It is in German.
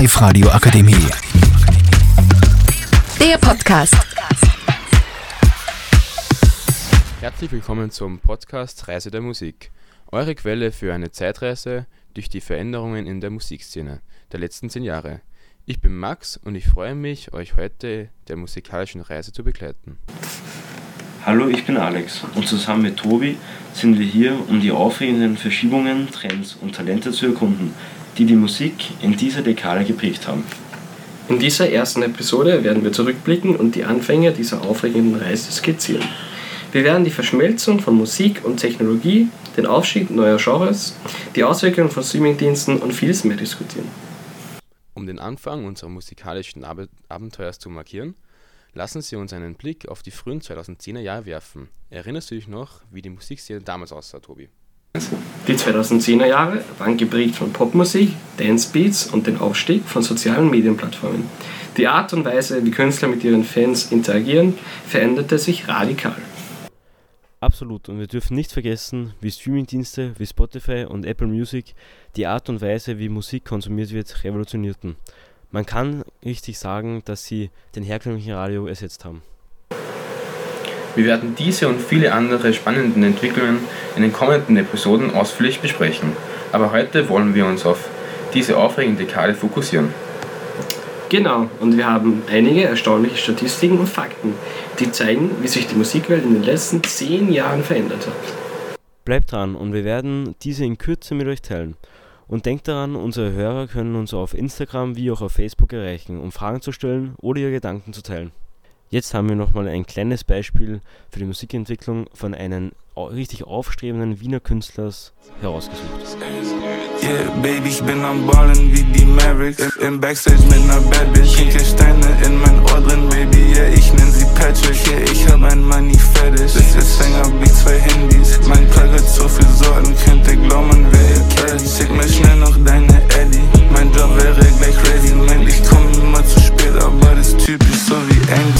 Live Radio Akademie. Der Podcast. Herzlich willkommen zum Podcast Reise der Musik. Eure Quelle für eine Zeitreise durch die Veränderungen in der Musikszene der letzten zehn Jahre. Ich bin Max und ich freue mich, euch heute der musikalischen Reise zu begleiten. Hallo, ich bin Alex und zusammen mit Tobi sind wir hier, um die aufregenden Verschiebungen, Trends und Talente zu erkunden, die die Musik in dieser Dekade geprägt haben. In dieser ersten Episode werden wir zurückblicken und die Anfänge dieser aufregenden Reise skizzieren. Wir werden die Verschmelzung von Musik und Technologie, den Aufstieg neuer Genres, die Auswirkungen von Streamingdiensten und vieles mehr diskutieren. Um den Anfang unserer musikalischen Ab Abenteuers zu markieren, lassen Sie uns einen Blick auf die frühen 2010er Jahre werfen. Erinnerst du dich noch, wie die Musikszene damals aussah, Tobi? Die 2010er Jahre waren geprägt von Popmusik, Dancebeats und den Aufstieg von sozialen Medienplattformen. Die Art und Weise, wie Künstler mit ihren Fans interagieren, veränderte sich radikal. Absolut, und wir dürfen nicht vergessen, wie Streamingdienste wie Spotify und Apple Music die Art und Weise, wie Musik konsumiert wird, revolutionierten. Man kann richtig sagen, dass sie den herkömmlichen Radio ersetzt haben. Wir werden diese und viele andere spannende Entwicklungen in den kommenden Episoden ausführlich besprechen. Aber heute wollen wir uns auf diese aufregende Dekade fokussieren. Genau, und wir haben einige erstaunliche Statistiken und Fakten, die zeigen, wie sich die Musikwelt in den letzten zehn Jahren verändert hat. Bleibt dran und wir werden diese in Kürze mit euch teilen. Und denkt daran, unsere Hörer können uns auf Instagram wie auch auf Facebook erreichen, um Fragen zu stellen oder ihre Gedanken zu teilen. Jetzt haben wir nochmal ein kleines Beispiel für die Musikentwicklung von einem richtig aufstrebenden Wiener Künstlers herausgesucht. Yeah, Baby, ich bin am Ballen wie die Mavericks. Im Backstage mit ner Bad Bitch. Pinke Steine in mein Ohr drin, Baby, yeah, ich nenn sie Patrick. Yeah, ich hab ein Money Fetish. Das ist Sänger wie zwei Handys. Mein Plug hat so viel Sorten, könnte glauben, wer ihr kennt. Schick mir schnell noch deine Eddie. Mein Job wäre gleich crazy. Meint, ich komm immer zu spät, aber das typisch so wie Angie.